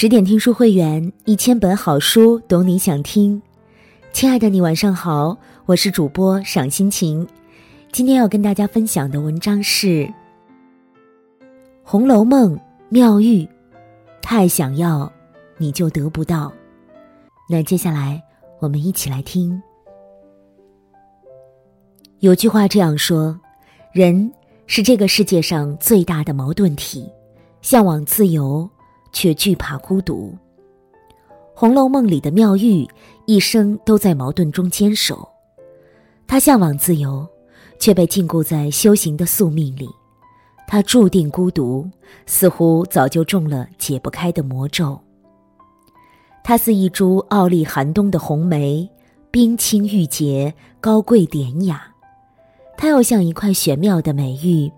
十点听书会员，一千本好书，懂你想听。亲爱的你，晚上好，我是主播赏心情。今天要跟大家分享的文章是《红楼梦》妙玉，太想要，你就得不到。那接下来我们一起来听。有句话这样说：人是这个世界上最大的矛盾体，向往自由。却惧怕孤独。《红楼梦》里的妙玉一生都在矛盾中坚守，她向往自由，却被禁锢在修行的宿命里。她注定孤独，似乎早就中了解不开的魔咒。她似一株傲立寒冬的红梅，冰清玉洁，高贵典雅。她又像一块玄妙的美玉，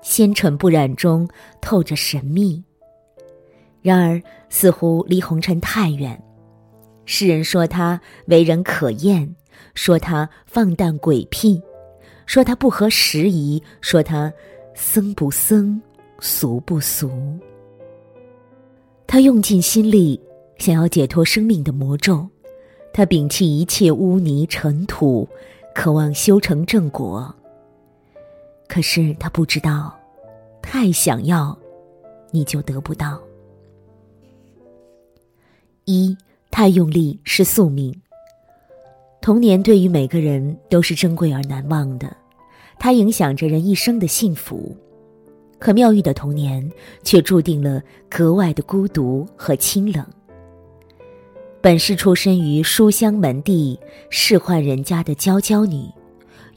纤尘不染中透着神秘。然而，似乎离红尘太远。世人说他为人可厌，说他放荡鬼僻，说他不合时宜，说他僧不僧，俗不俗。他用尽心力想要解脱生命的魔咒，他摒弃一切污泥尘土，渴望修成正果。可是他不知道，太想要，你就得不到。一太用力是宿命。童年对于每个人都是珍贵而难忘的，它影响着人一生的幸福。可妙玉的童年却注定了格外的孤独和清冷。本是出身于书香门第、仕宦人家的娇娇女，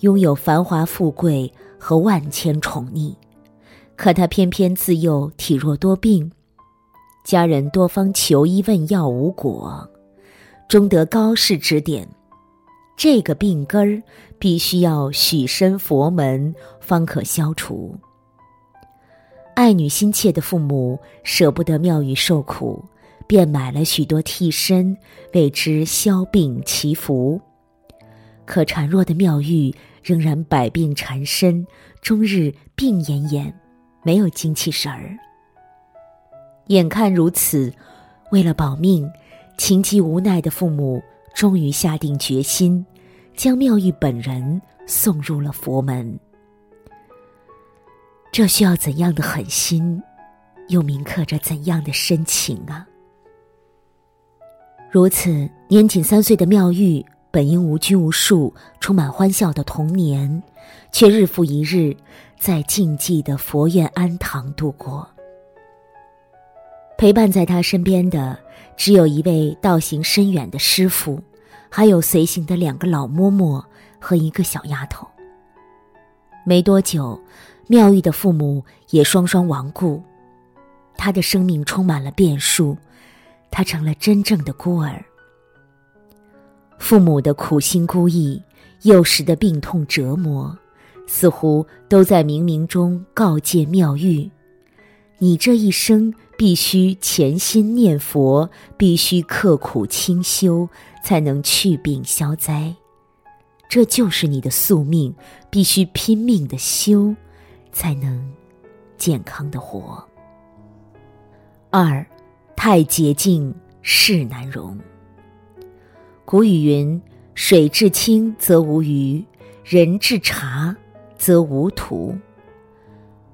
拥有繁华富贵和万千宠溺，可她偏偏自幼体弱多病。家人多方求医问药无果，终得高士指点，这个病根儿必须要许身佛门方可消除。爱女心切的父母舍不得妙玉受苦，便买了许多替身为之消病祈福。可孱弱的妙玉仍然百病缠身，终日病恹恹，没有精气神儿。眼看如此，为了保命，情急无奈的父母终于下定决心，将妙玉本人送入了佛门。这需要怎样的狠心，又铭刻着怎样的深情啊！如此年仅三岁的妙玉，本应无拘无束、充满欢笑的童年，却日复一日在静寂的佛院庵堂度过。陪伴在他身边的只有一位道行深远的师傅，还有随行的两个老嬷嬷和一个小丫头。没多久，妙玉的父母也双双亡故，他的生命充满了变数，他成了真正的孤儿。父母的苦心孤诣，幼时的病痛折磨，似乎都在冥冥中告诫妙玉：你这一生。必须潜心念佛，必须刻苦清修，才能去病消灾。这就是你的宿命，必须拼命的修，才能健康的活。二，太洁净世难容。古语云：“水至清则无鱼，人至察则无徒。”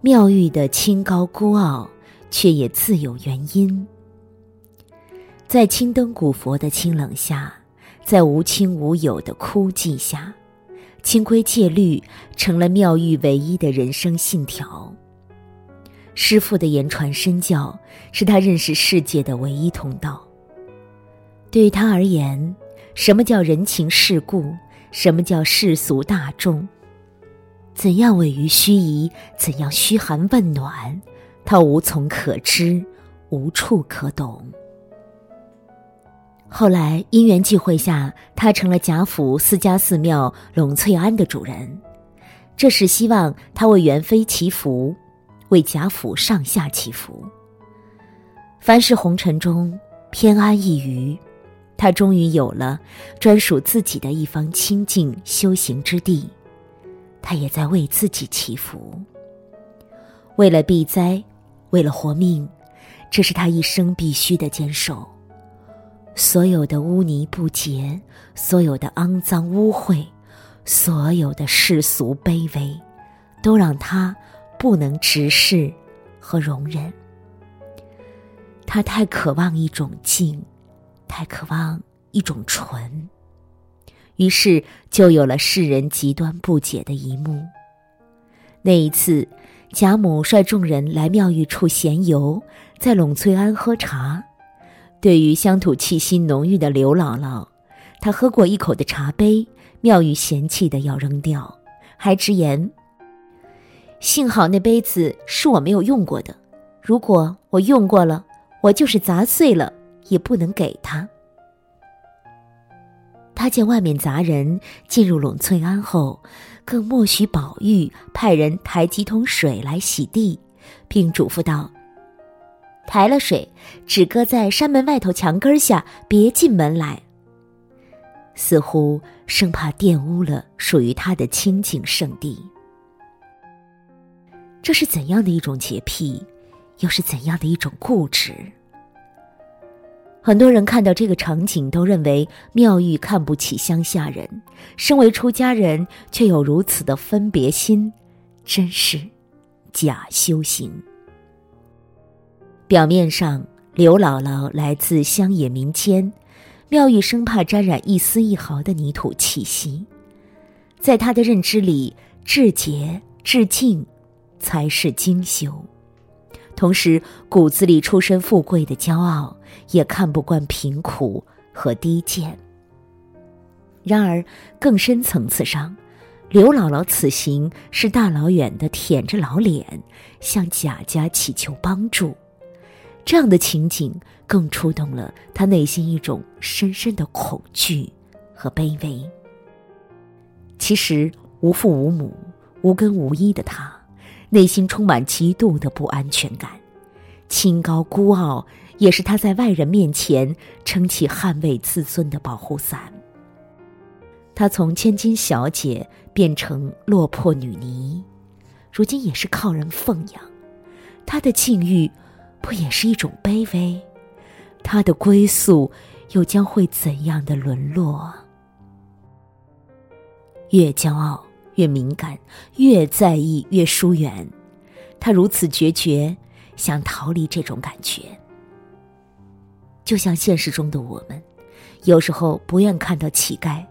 妙玉的清高孤傲。却也自有原因。在青灯古佛的清冷下，在无亲无友的枯寂下，清规戒律成了妙玉唯一的人生信条。师父的言传身教，是他认识世界的唯一通道。对他而言，什么叫人情世故？什么叫世俗大众？怎样委于虚仪？怎样嘘寒问暖？他无从可知，无处可懂。后来因缘际会下，他成了贾府四家寺庙栊翠庵的主人。这是希望他为元妃祈福，为贾府上下祈福。凡是红尘中偏安一隅，他终于有了专属自己的一方清净修行之地。他也在为自己祈福，为了避灾。为了活命，这是他一生必须的坚守。所有的污泥不洁，所有的肮脏污秽，所有的世俗卑微，都让他不能直视和容忍。他太渴望一种静，太渴望一种纯，于是就有了世人极端不解的一幕。那一次，贾母率众人来庙宇处闲游，在栊翠庵喝茶。对于乡土气息浓郁的刘姥姥，她喝过一口的茶杯，妙玉嫌弃的要扔掉，还直言：“幸好那杯子是我没有用过的，如果我用过了，我就是砸碎了也不能给他。”他见外面杂人进入栊翠庵后，更默许宝玉派人抬几桶水来洗地，并嘱咐道。抬了水，只搁在山门外头墙根下，别进门来。似乎生怕玷污了属于他的清净圣地。这是怎样的一种洁癖，又是怎样的一种固执？很多人看到这个场景，都认为妙玉看不起乡下人，身为出家人却有如此的分别心，真是假修行。表面上，刘姥姥来自乡野民间，妙玉生怕沾染一丝一毫的泥土气息。在她的认知里，至洁至净才是精修。同时，骨子里出身富贵的骄傲，也看不惯贫苦和低贱。然而，更深层次上，刘姥姥此行是大老远的舔着老脸，向贾家祈求帮助。这样的情景更触动了他内心一种深深的恐惧和卑微。其实无父无母、无根无依的她，内心充满极度的不安全感，清高孤傲也是他在外人面前撑起捍卫自尊的保护伞。他从千金小姐变成落魄女尼，如今也是靠人奉养，他的境遇。不也是一种卑微？他的归宿又将会怎样的沦落？越骄傲越敏感，越在意越疏远。他如此决绝，想逃离这种感觉。就像现实中的我们，有时候不愿看到乞丐，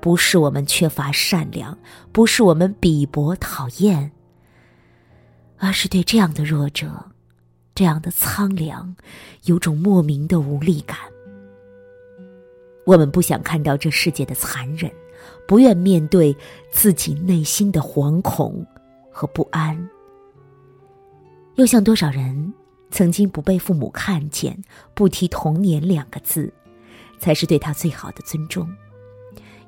不是我们缺乏善良，不是我们鄙薄讨厌，而是对这样的弱者。这样的苍凉，有种莫名的无力感。我们不想看到这世界的残忍，不愿面对自己内心的惶恐和不安。又像多少人曾经不被父母看见，不提童年两个字，才是对他最好的尊重，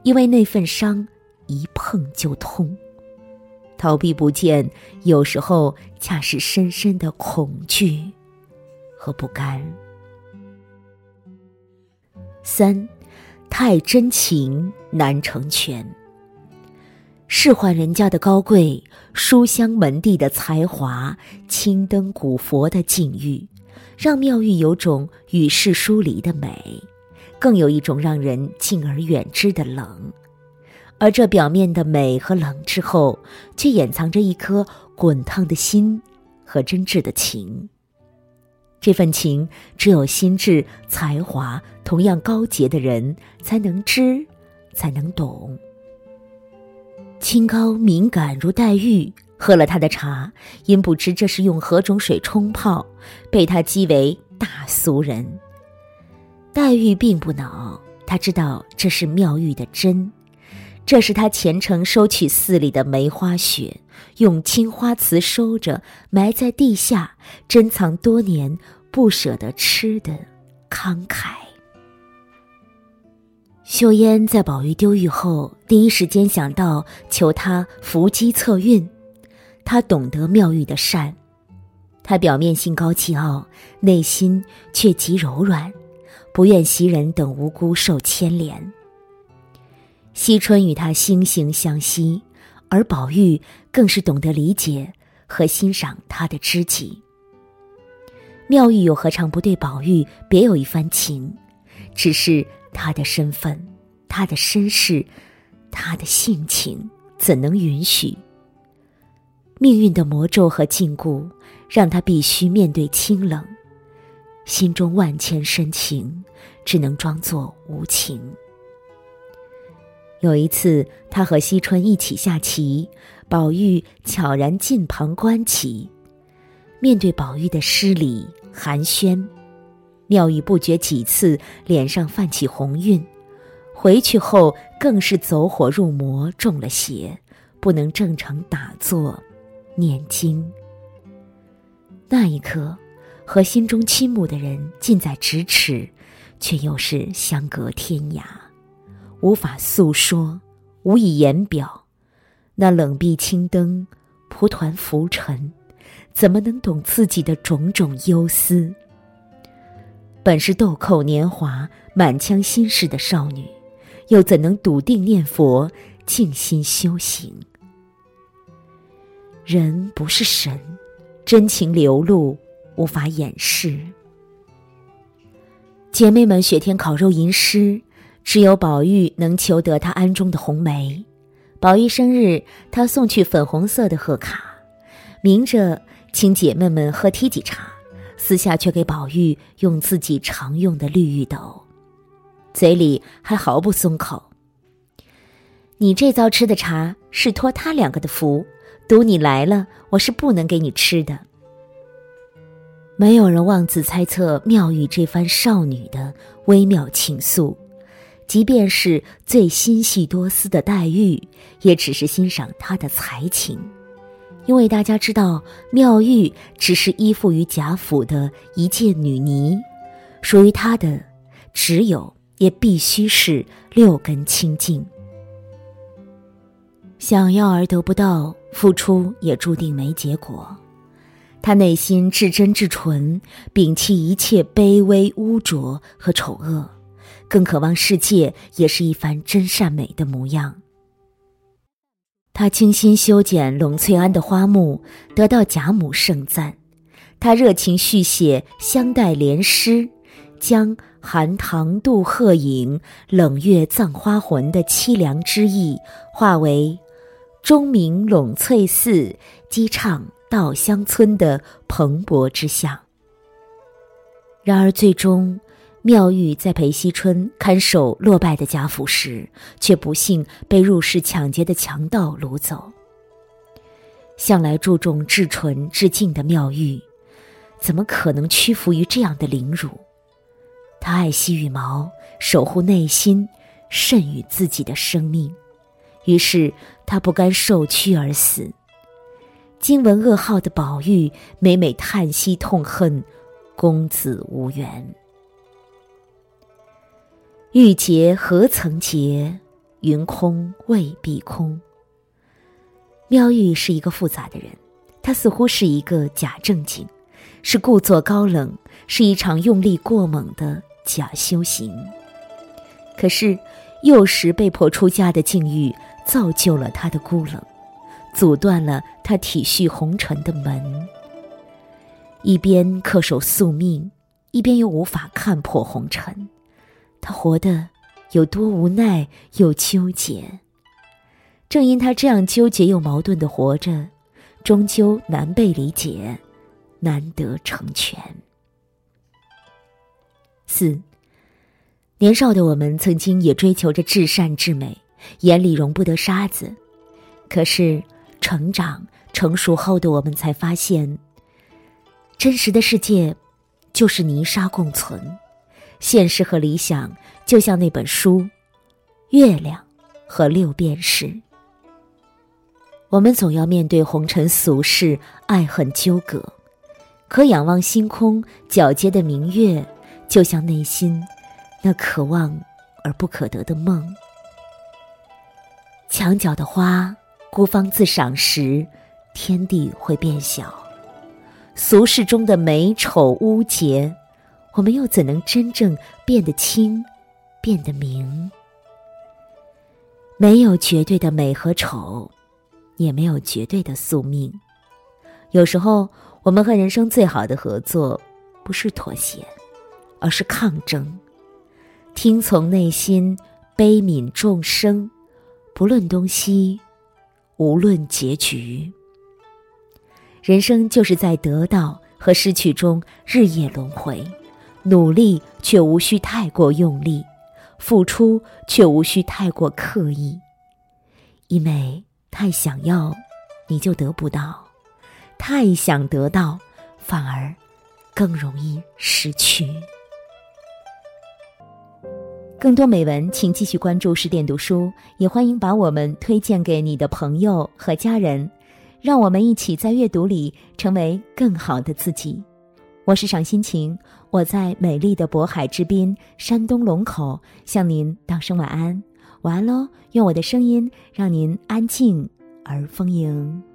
因为那份伤一碰就痛。逃避不见，有时候恰是深深的恐惧和不甘。三，太真情难成全。仕宦人家的高贵，书香门第的才华，青灯古佛的境遇，让妙玉有种与世疏离的美，更有一种让人敬而远之的冷。而这表面的美和冷之后，却掩藏着一颗滚烫的心和真挚的情。这份情，只有心智、才华同样高洁的人才能知，才能懂。清高敏感如黛玉，喝了他的茶，因不知这是用何种水冲泡，被他讥为大俗人。黛玉并不恼，她知道这是妙玉的真。这是他虔诚收取寺里的梅花雪，用青花瓷收着，埋在地下，珍藏多年，不舍得吃的慷慨。秀烟在宝玉丢玉后，第一时间想到求他伏击测运。他懂得妙玉的善，他表面心高气傲，内心却极柔软，不愿袭人等无辜受牵连。惜春与他惺惺相惜，而宝玉更是懂得理解和欣赏他的知己。妙玉又何尝不对宝玉别有一番情？只是他的身份、他的身世、他的性情，怎能允许？命运的魔咒和禁锢，让他必须面对清冷，心中万千深情，只能装作无情。有一次，他和惜春一起下棋，宝玉悄然近旁观棋。面对宝玉的失礼寒暄，妙玉不觉几次脸上泛起红晕，回去后更是走火入魔，中了邪，不能正常打坐念经。那一刻，和心中倾慕的人近在咫尺，却又是相隔天涯。无法诉说，无以言表。那冷壁青灯，蒲团浮尘，怎么能懂自己的种种忧思？本是豆蔻年华、满腔心事的少女，又怎能笃定念佛、静心修行？人不是神，真情流露，无法掩饰。姐妹们，雪天烤肉吟诗。只有宝玉能求得他安中的红梅。宝玉生日，他送去粉红色的贺卡，明着请姐妹们喝梯级茶，私下却给宝玉用自己常用的绿玉斗，嘴里还毫不松口。你这遭吃的茶是托他两个的福，赌你来了，我是不能给你吃的。没有人妄自猜测妙玉这番少女的微妙情愫。即便是最心细多思的黛玉，也只是欣赏他的才情，因为大家知道妙玉只是依附于贾府的一介女尼，属于他的只有也必须是六根清净。想要而得不到，付出也注定没结果。他内心至真至纯，摒弃一切卑微污浊和丑恶。更渴望世界也是一番真善美的模样。他精心修剪龙翠庵的花木，得到贾母盛赞。他热情续写香黛莲诗，将寒塘渡鹤影，冷月葬花魂的凄凉之意，化为钟鸣陇翠寺，激唱稻香村的蓬勃之象。然而最终。妙玉在陪惜春看守落败的贾府时，却不幸被入室抢劫的强盗掳走。向来注重至纯至净的妙玉，怎么可能屈服于这样的凌辱？她爱惜羽毛，守护内心，甚于自己的生命。于是她不甘受屈而死。惊闻噩耗的宝玉，每每叹息痛恨，公子无缘。欲洁何曾洁？云空未必空。妙玉是一个复杂的人，她似乎是一个假正经，是故作高冷，是一场用力过猛的假修行。可是幼时被迫出家的境遇，造就了他的孤冷，阻断了他体恤红尘的门。一边恪守宿命，一边又无法看破红尘。他活得有多无奈又纠结，正因他这样纠结又矛盾的活着，终究难被理解，难得成全。四，年少的我们曾经也追求着至善至美，眼里容不得沙子，可是成长成熟后的我们才发现，真实的世界就是泥沙共存。现实和理想就像那本书，《月亮和六便士》。我们总要面对红尘俗世，爱恨纠葛；可仰望星空皎洁的明月，就像内心那可望而不可得的梦。墙角的花，孤芳自赏时，天地会变小；俗世中的美丑污洁。我们又怎能真正变得清，变得明？没有绝对的美和丑，也没有绝对的宿命。有时候，我们和人生最好的合作，不是妥协，而是抗争，听从内心，悲悯众生，不论东西，无论结局。人生就是在得到和失去中日夜轮回，努力却无需太过用力，付出却无需太过刻意，因为太想要，你就得不到；太想得到，反而更容易失去。更多美文，请继续关注十点读书，也欢迎把我们推荐给你的朋友和家人。让我们一起在阅读里成为更好的自己。我是赏心情，我在美丽的渤海之滨山东龙口向您道声晚安，晚安喽！用我的声音让您安静而丰盈。